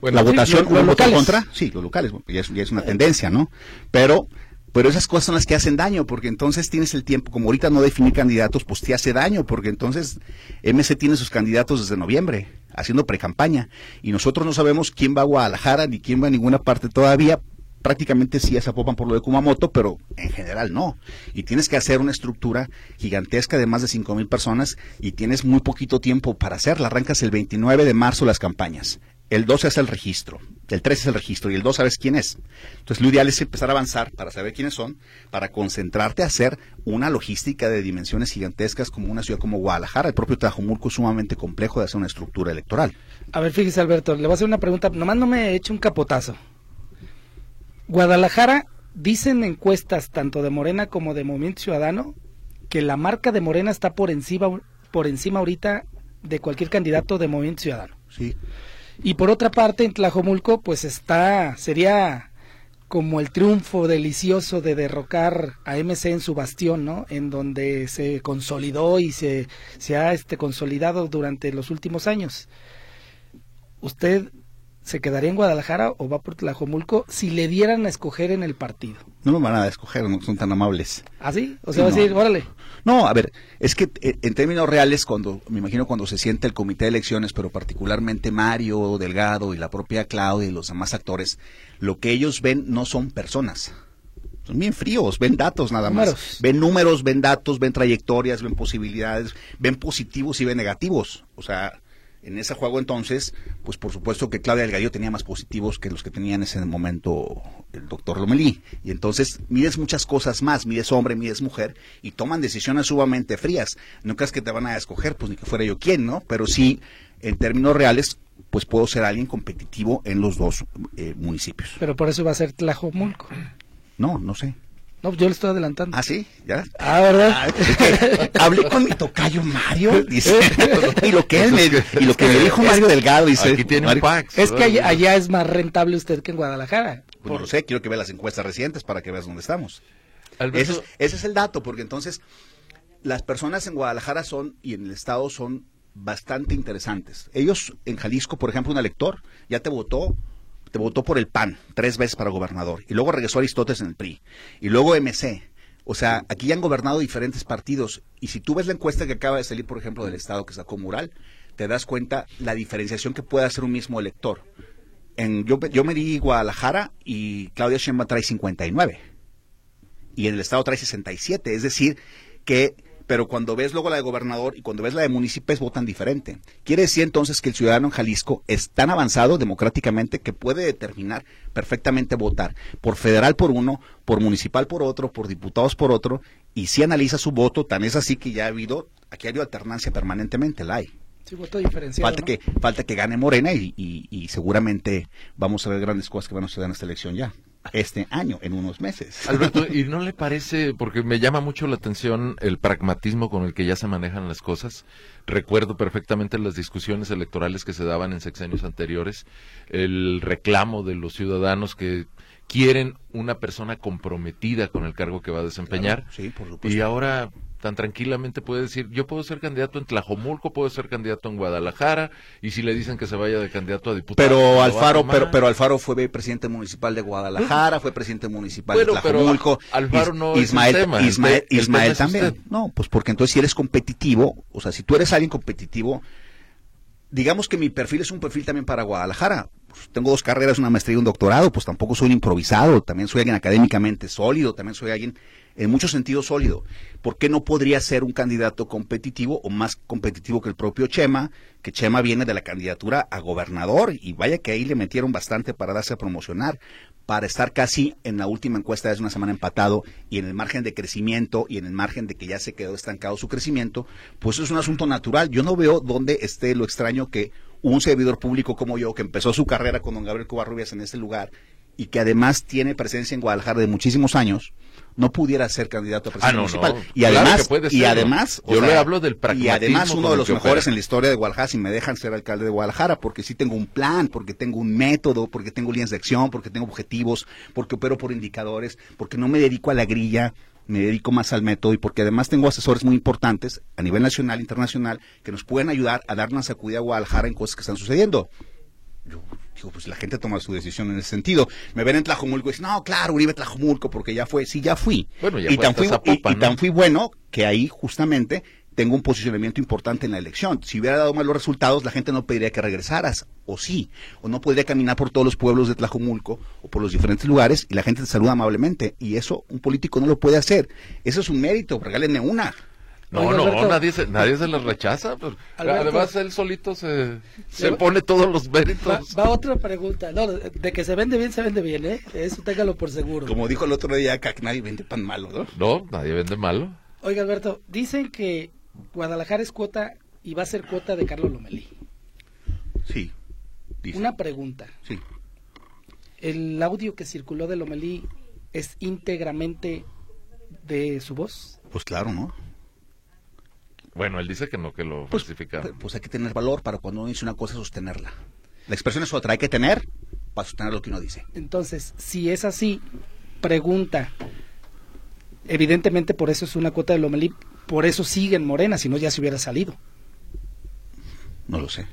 Bueno, la sí, votación, lo- ¿un los locales. contra? Sí, los locales, ya es, ya es una tendencia, ¿no? Pero Pero esas cosas son las que hacen daño, porque entonces tienes el tiempo, como ahorita no definir candidatos, pues te hace daño, porque entonces MC tiene sus candidatos desde noviembre, haciendo pre-campaña, y nosotros no sabemos quién va a Guadalajara ni quién va a ninguna parte todavía, prácticamente sí a Zapopan por lo de Kumamoto, pero en general no. Y tienes que hacer una estructura gigantesca de más de cinco mil personas y tienes muy poquito tiempo para hacerla. Arrancas el 29 de marzo las campañas. El 12 es el registro, el 13 es el registro y el 2 sabes quién es. Entonces lo ideal es empezar a avanzar para saber quiénes son, para concentrarte a hacer una logística de dimensiones gigantescas como una ciudad como Guadalajara. El propio Tajumulco es sumamente complejo de hacer una estructura electoral. A ver, fíjese Alberto, le voy a hacer una pregunta, nomás no me eche un capotazo. Guadalajara, dicen encuestas tanto de Morena como de Movimiento Ciudadano que la marca de Morena está por encima, por encima ahorita de cualquier candidato de Movimiento Ciudadano. Sí. Y por otra parte, en Tlajomulco, pues está, sería como el triunfo delicioso de derrocar a MC en su bastión, ¿no? En donde se consolidó y se, se ha este, consolidado durante los últimos años. ¿Usted se quedaría en Guadalajara o va por Tlajomulco si le dieran a escoger en el partido? No me van a escoger, no son tan amables. ¿Ah, sí? O sea, va a decir, órale. No, a ver, es que eh, en términos reales, cuando me imagino cuando se siente el comité de elecciones, pero particularmente Mario Delgado y la propia Claudia y los demás actores, lo que ellos ven no son personas. Son bien fríos, ven datos nada más. Números. Ven números, ven datos, ven trayectorias, ven posibilidades, ven positivos y ven negativos. O sea, en ese juego entonces, pues por supuesto que Claudia Delgadillo tenía más positivos que los que tenía en ese momento el doctor Lomelí. Y entonces mides muchas cosas más, mides hombre, mides mujer, y toman decisiones sumamente frías. No creas que te van a escoger, pues ni que fuera yo quien, ¿no? Pero sí, en términos reales, pues puedo ser alguien competitivo en los dos eh, municipios. Pero por eso va a ser Tlajomulco. No, no sé. No, yo le estoy adelantando. Ah, sí, ya. Ah, ¿verdad? Ah, es que [LAUGHS] hablé con mi tocayo Mario, dice, [LAUGHS] y lo que él me, y lo que me dijo Mario Delgado, dice, Aquí tiene un pack. Es que allá, allá es más rentable usted que en Guadalajara. Pues no lo sé, quiero que vea las encuestas recientes para que veas dónde estamos. Alberto, Ese es, ese es el dato, porque entonces las personas en Guadalajara son y en el estado son bastante interesantes. Ellos en Jalisco, por ejemplo, un elector ya te votó, te votó por el PAN tres veces para gobernador y luego regresó Aristóteles en el PRI y luego MC. O sea, aquí ya han gobernado diferentes partidos y si tú ves la encuesta que acaba de salir, por ejemplo, del estado que sacó Mural, te das cuenta la diferenciación que puede hacer un mismo elector. En, yo, yo me di Guadalajara y Claudia Sheinbaum trae 59 y en el estado trae 67, es decir, que pero cuando ves luego la de gobernador y cuando ves la de municipios votan diferente. Quiere decir entonces que el ciudadano en Jalisco es tan avanzado democráticamente que puede determinar perfectamente votar por federal por uno, por municipal por otro, por diputados por otro, y si analiza su voto, tan es así que ya ha habido, aquí ha habido alternancia permanentemente, la hay. Sí, voto diferenciado. Falta ¿no? que, falta que gane Morena y, y- y seguramente vamos a ver grandes cosas que van a suceder en esta elección ya, este año, en unos meses. [LAUGHS] Alberto, ¿y no le parece, porque me llama mucho la atención el pragmatismo con el que ya se manejan las cosas? Recuerdo perfectamente las discusiones electorales que se daban en sexenios anteriores, el reclamo de los ciudadanos que quieren una persona comprometida con el cargo que va a desempeñar. Sí, por Y supuesto. ahora tan tranquilamente puede decir, yo puedo ser candidato en Tlajomulco, puedo ser candidato en Guadalajara, y si le dicen que se vaya de candidato a diputado... Pero Alfaro, pero, pero Alfaro fue presidente municipal de Guadalajara, fue presidente municipal Bueno, de pero Tlajomulco. Alfaro no es el Ismael, tema, el Ismael, el Ismael tema también. usted. No, pues porque entonces si eres competitivo, o sea, si tú eres alguien competitivo, digamos que mi perfil es un perfil también para Guadalajara. Pues, tengo dos carreras, una maestría y un doctorado, pues tampoco soy un improvisado, también soy alguien académicamente sólido, también soy alguien en muchos sentidos sólido. ¿Por qué no podría ser un candidato competitivo o más competitivo que el propio Chema? Que Chema viene de la candidatura a gobernador y vaya que ahí le metieron bastante para darse a promocionar, para estar casi en la última encuesta de hace una semana empatado y en el margen de crecimiento y en el margen de que ya se quedó estancado su crecimiento, pues es un asunto natural. Yo no veo dónde esté lo extraño que un servidor público como yo, que empezó su carrera con don Gabriel Covarrubias en este lugar y que además tiene presencia en Guadalajara de muchísimos años, no pudiera ser candidato a presidente Ah, no, municipal. no. Y además, y además, Yo le sea, hablo del Y pragmatismo además con uno de los mejores opera. en la historia de Guadalajara, si me dejan ser alcalde de Guadalajara, porque sí tengo un plan, porque tengo un método, porque tengo líneas de acción, porque tengo objetivos, porque opero por indicadores, porque no me dedico a la grilla, me dedico más al método y porque además tengo asesores muy importantes a nivel nacional e internacional que nos pueden ayudar a dar una sacudida a Guadalajara en cosas que están sucediendo. Digo, pues la gente toma su decisión en ese sentido. Me ven en Tlajomulco y dicen, no, claro, Uribe Tlajomulco, porque ya fue. Sí, ya fui. Bueno, ya y, fue tan fui, y- Zapopan, y tan ¿no? fui bueno que ahí justamente tengo un posicionamiento importante en la elección. Si hubiera dado malos resultados, la gente no pediría que regresaras, o sí, o no podría caminar por todos los pueblos de Tlajomulco o por los diferentes lugares y la gente te saluda amablemente. Y eso un político no lo puede hacer. Eso es un mérito, regálenme una. No, no, Alberto. nadie se, nadie se les rechaza. pues. Alberto. Además, él solito se, se pone todos los Va, méritos. va otra pregunta. No, de que se vende bien, se vende bien, ¿eh? Eso téngalo por seguro. Como dijo el otro día, que nadie vende pan malo, ¿no? No, nadie vende malo. Oiga, Alberto, dicen que Guadalajara es cuota y va a ser cuota de Carlos Lomelí. Sí. dice. Una pregunta. Sí. ¿El audio que circuló de Lomelí es íntegramente de su voz? Pues claro, ¿no? Bueno, él dice que no, que lo Pues, falsificaron. pues hay que tener valor para cuando uno dice una cosa sostenerla. La expresión es otra, hay que tener para sostener lo que uno dice. Entonces, si es así, pregunta. Evidentemente por eso es una cuota de Lomelí, por eso sigue en Morena, si no ya se hubiera salido. No lo sé.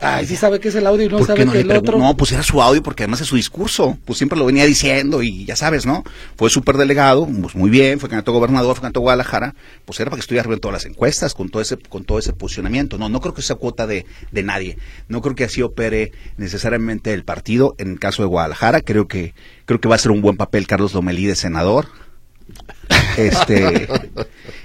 Ay, sí sabe que es el audio y no ¿Por qué sabe no que el otro... No, pues era su audio porque además es su discurso. Pues siempre lo venía diciendo y ya sabes, ¿no? Fue superdelegado, pues muy bien, fue candidato a gobernador, fue candidato a Guadalajara. Pues era para que estuviera en todas las encuestas con todo ese, con todo ese posicionamiento. No, no creo que sea cuota de, de nadie. No creo que así opere necesariamente el partido. En el caso de Guadalajara, creo que, creo que va a ser un buen papel Carlos Lomelí de senador. Este,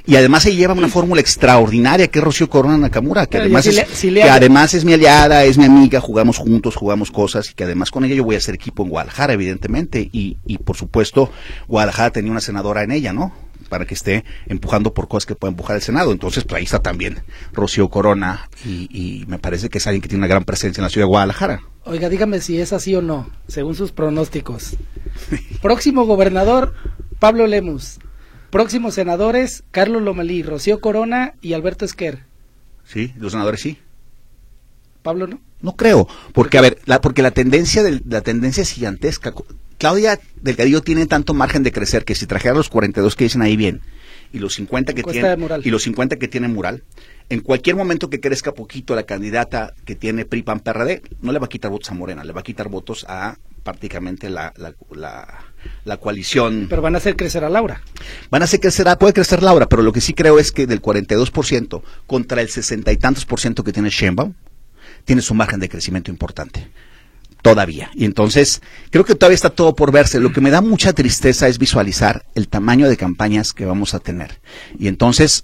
y además se lleva una fórmula extraordinaria que es Rocío Corona Nakamura, que además si es, le- si le que además es mi aliada, es mi amiga, jugamos juntos, jugamos cosas y que además con ella yo voy a hacer equipo en Guadalajara, evidentemente, y, y por supuesto Guadalajara tenía una senadora en ella, ¿no? Para que esté empujando por cosas que pueda empujar el Senado. Entonces, pues ahí está también Rocío Corona y, y me parece que es alguien que tiene una gran presencia en la ciudad de Guadalajara. Oiga, dígame si es así o no, según sus pronósticos. Próximo gobernador, Pablo Lemus. Próximos senadores, Carlos Lomelí, Rocío Corona y Alberto Esquer. ¿Sí? Los senadores sí. Pablo no. No creo, porque a ver, la, porque la tendencia del- la tendencia es gigantesca. Claudia Delgadillo tiene tanto margen de crecer que si trajera los 42 que dicen ahí bien y los 50 que Encuesta tiene de Mural. y los 50 que tiene Mural, en cualquier momento que crezca poquito la candidata que tiene PRI PAN PRD, no le va a quitar votos a Morena, le va a quitar votos a prácticamente la, la, la, la coalición Pero van a hacer crecer a Laura. Van a hacer crecer, ah, puede crecer Laura, pero lo que sí creo es que del 42% contra el 60 y tantos por ciento que tiene Sheinbaum, tiene su margen de crecimiento importante. Todavía. Y entonces, creo que todavía está todo por verse. Lo que me da mucha tristeza es visualizar el tamaño de campañas que vamos a tener. Y entonces,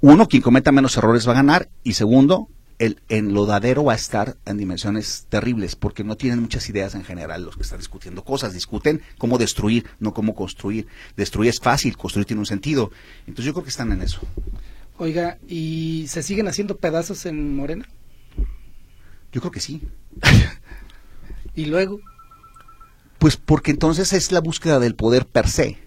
uno, quien cometa menos errores va a ganar. Y segundo, el enlodadero va a estar en dimensiones terribles, porque no tienen muchas ideas en general los que están discutiendo cosas. Discuten cómo destruir, no cómo construir. Destruir es fácil, construir tiene un sentido. Entonces yo creo que están en eso. Oiga, ¿y se siguen haciendo pedazos en Morena? Yo creo que sí. [LAUGHS] Y luego, Pues porque entonces es la búsqueda del poder per se.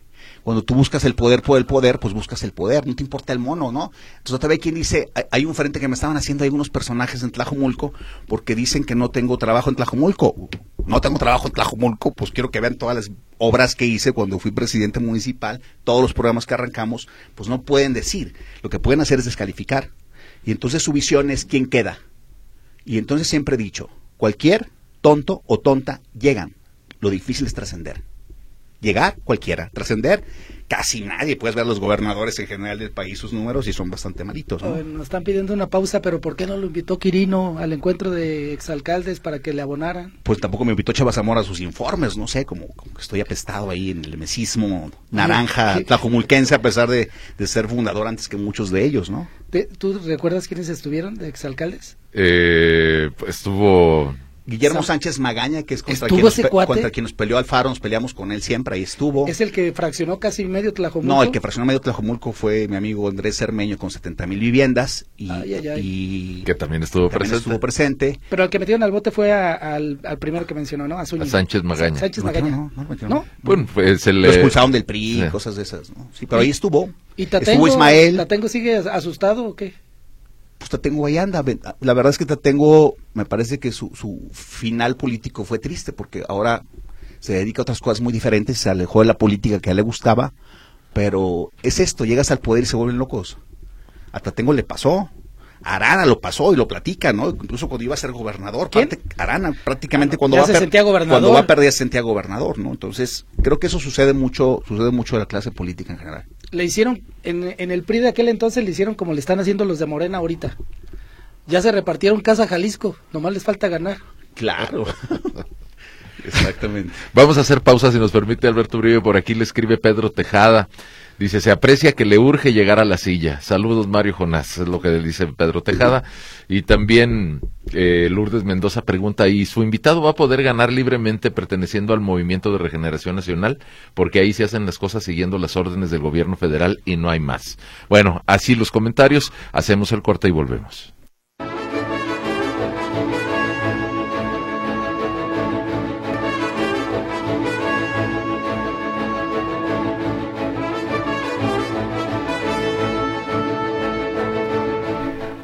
Cuando tú buscas el poder por el poder, pues buscas el poder, no te importa el mono, ¿no? Entonces otra vez quien dice, hay- un frente que me estaban haciendo algunos personajes en Tlajomulco porque dicen que no tengo trabajo en Tlajomulco. No tengo trabajo en Tlajomulco, pues quiero que vean todas las obras que hice cuando fui presidente municipal, todos los programas que arrancamos, pues no pueden decir. Lo que pueden hacer es descalificar. Y entonces su visión es quién queda. Y entonces siempre he dicho, cualquier tonto o tonta llegan. Lo difícil es trascender. Llegar, cualquiera. Trascender, casi nadie. Puedes ver a los gobernadores en general del país, sus números, y son bastante malitos. ¿no? nos están pidiendo una pausa, pero ¿por qué no lo invitó Quirino al encuentro de exalcaldes para que le abonaran? Pues tampoco me invitó Chava Zamora a sus informes, no sé, como, como que estoy apestado ahí en el mesismo naranja, ¿qué? tlajomulquense, a pesar de, de ser fundador antes que muchos de ellos, ¿no? ¿Te- ¿Tú recuerdas quiénes estuvieron de exalcaldes? Eh, pues, estuvo Guillermo Sa- Sánchez Magaña, que es contra ¿Estuvo quien, nos ese pe- cuate? contra quien nos peleó Alfaro, nos peleamos con él siempre, ahí estuvo. ¿Es el que fraccionó casi medio Tlajomulco? No, el que fraccionó medio Tlajomulco fue mi amigo Andrés Cermeño con 70 mil viviendas y, Ay, ay, ay. y que también estuvo también presente. estuvo presente. Pero el que metieron al bote fue a- al, al primero que mencionó, ¿no? A, Zúñiga. A Sánchez Magaña. Sánchez No, Magaña. no, no, no, no. ¿No? Bueno, pues el... Lo expulsaron del PRI, sí. cosas de esas, ¿no? Sí, pero ahí estuvo. ¿Y Tatengo, estuvo Ismael. Tatengo sigue as- asustado o qué? Pues Tatengo ahí anda. Ve- La verdad es que Tatengo, me parece que su, su final político fue triste porque ahora se dedica a otras cosas muy diferentes, se alejó de la política que a él le gustaba, pero es esto, llegas al poder y se vuelven locos. A Tatengo le pasó. Arana lo pasó y lo platica, ¿no? Incluso cuando iba a ser gobernador. ¿Quién? Arana, prácticamente cuando Ya va se a per- sentía gobernador. Cuando va a perder se sentía gobernador, ¿no? Entonces, creo que eso sucede mucho, sucede mucho en la clase política en general. Le hicieron, en, en el PRI de aquel entonces le hicieron como le están haciendo los de Morena ahorita. Ya se repartieron Casa Jalisco, nomás les falta ganar. Claro. [LAUGHS] Exactamente. Vamos a hacer pausa si nos permite Alberto Uribe. Por aquí le escribe Pedro Tejada. Dice, se aprecia que le urge llegar a la silla. Saludos, Mario Jonás, es lo que le dice Pedro Tejada. Y también eh, Lourdes Mendoza pregunta, ¿y su invitado va a poder ganar libremente perteneciendo al Movimiento de Regeneración Nacional? Porque ahí se hacen las cosas siguiendo las órdenes del gobierno federal y no hay más. Bueno, así los comentarios. Hacemos el corte y volvemos.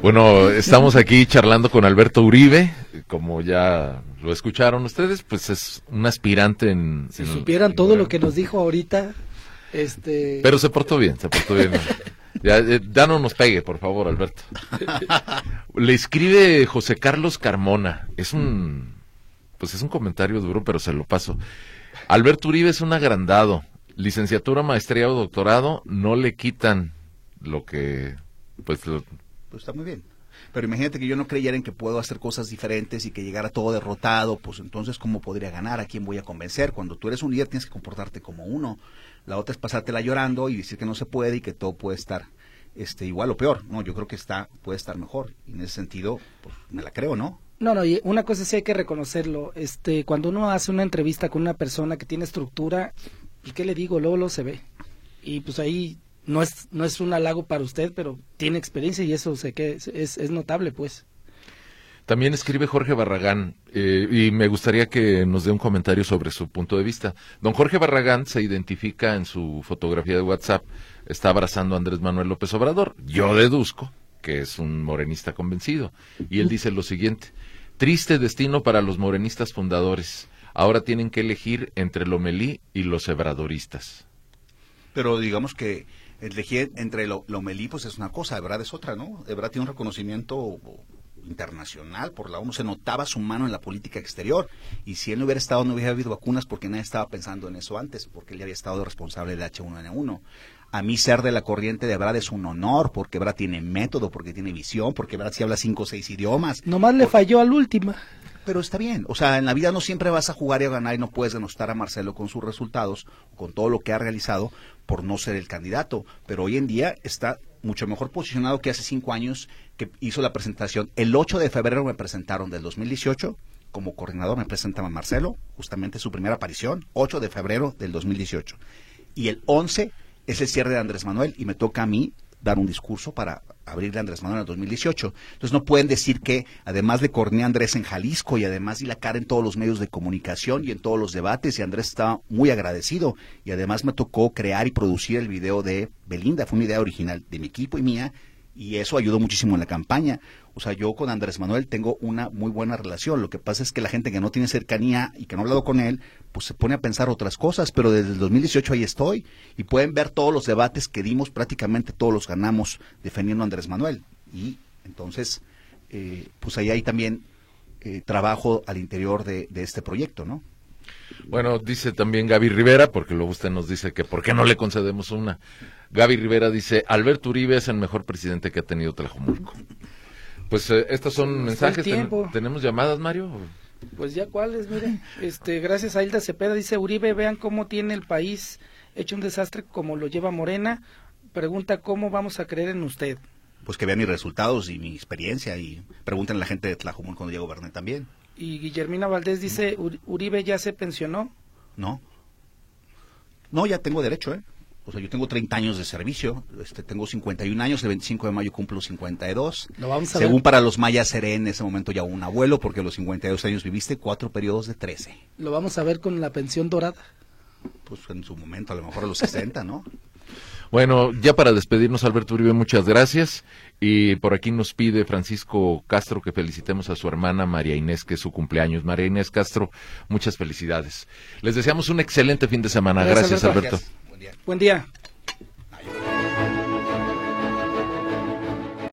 Bueno, estamos aquí charlando con Alberto Uribe, como ya lo escucharon ustedes, pues es un aspirante en... Si en- supieran en- todo lo que nos dijo ahorita, este... Pero se portó bien, se portó bien. [LAUGHS] Ya, eh, ya no nos pegue, por favor, Alberto. Le escribe José Carlos Carmona. Es un... Pues es un comentario duro, pero se lo paso. Alberto Uribe es un agrandado. Licenciatura, maestría o doctorado no le quitan lo que... Pues lo- Pues está muy bien. Pero imagínate que yo no creyera en que puedo hacer cosas diferentes y que llegara todo derrotado, pues entonces ¿cómo podría ganar? ¿A quién voy a convencer? Cuando tú eres un líder tienes que comportarte como uno. La otra es pasártela llorando y decir que no se puede y que todo puede estar este igual o peor. No, yo creo que está puede estar mejor. Y en ese sentido, pues me la creo, ¿no? No, no, y una cosa sí hay que reconocerlo. Este, cuando uno hace una entrevista con una persona que tiene estructura, ¿y qué le digo? Luego, luego se ve. Y pues ahí no es, no es un halago para usted, pero tiene experiencia y eso sé que es, es, es notable, pues. También escribe Jorge Barragán eh, y me gustaría que nos dé un comentario sobre su punto de vista. Don Jorge Barragán se identifica en su fotografía de WhatsApp, está abrazando a Andrés Manuel López Obrador. Yo deduzco que es un morenista convencido. Y él dice lo siguiente, triste destino para los morenistas fundadores. Ahora tienen que elegir entre Lomelí y los ebradoristas. Pero digamos que elegir entre lo, Lomelí pues es una cosa, Ebrard es otra, ¿no? Ebrard tiene un reconocimiento internacional por la ONU, se notaba su mano en la política exterior y si él no hubiera estado no hubiera habido vacunas porque nadie estaba pensando en eso antes, porque él ya había estado responsable del H1N1. A mí ser de la corriente de Ebrard es un honor porque Ebrard tiene método, porque tiene visión, porque Ebrard sí habla cinco o seis idiomas. Nomás le falló al última. Pero está bien, o sea, en la vida no siempre vas a jugar y a ganar y no puedes denostar a Marcelo con sus resultados, con todo lo que ha realizado por no ser el candidato. Pero hoy en día está mucho mejor posicionado que hace cinco años que hizo la presentación. El 8 de febrero me presentaron del 2018, como coordinador me presentaba Marcelo, justamente su primera aparición, 8 de febrero del 2018. Y el 11 es el cierre de Andrés Manuel y me toca a mí dar un discurso para abrirle a Andrés Manuel en el 2018. Entonces no pueden decir que además le coordiné a Andrés en Jalisco y además di la cara en todos los medios de comunicación y en todos los debates y Andrés estaba muy agradecido y además me tocó crear y producir el video de Belinda, fue una idea original de mi equipo y mía y eso ayudó muchísimo en la campaña. O sea, yo con Andrés Manuel tengo una muy buena relación. Lo que pasa es que la gente que no tiene cercanía y que no ha hablado con él, pues se pone a pensar otras cosas, pero desde el 2018 ahí estoy y pueden ver todos los debates que dimos, prácticamente todos los ganamos defendiendo a Andrés Manuel. Y entonces, eh, pues ahí hay también eh, trabajo al interior de, de este proyecto, ¿no? Bueno, dice también Gaby Rivera, porque luego usted nos dice que por qué no le concedemos una. Gaby Rivera dice, Alberto Uribe es el mejor presidente que ha tenido Tlajomulco. Pues eh, estos son mensajes. Ten-. ¿Tenemos llamadas, Mario? Pues ya cuáles, miren. Este, gracias a Hilda Cepeda, dice Uribe, vean cómo tiene el país hecho un desastre como lo lleva Morena. Pregunta cómo vamos a creer en usted. Pues que vean mis resultados y mi experiencia y pregunten a la gente de Tlajomulco cuando llego goberné también, Y Guillermina Valdés dice, "Uri- Uribe ya se pensionó. ¿no? No, ya tengo derecho, ¿eh? O sea, yo tengo 30 años de servicio, este, tengo 51 años, el 25 de mayo cumplo 52. Lo vamos a Según ver. para los mayas seré en ese momento ya un abuelo, porque a los 52 años viviste cuatro periodos de 13. Lo vamos a ver con la pensión dorada. Pues en su momento, a lo mejor a los 60, ¿no? [LAUGHS] Bueno, ya para despedirnos, Alberto Uribe, muchas gracias. Y por aquí nos pide Francisco Castro que felicitemos a su hermana María Inés, que es su cumpleaños. María Inés Castro, muchas felicidades. Les deseamos un excelente fin de semana. Gracias, Gracias, Alberto. Alberto. Buen día.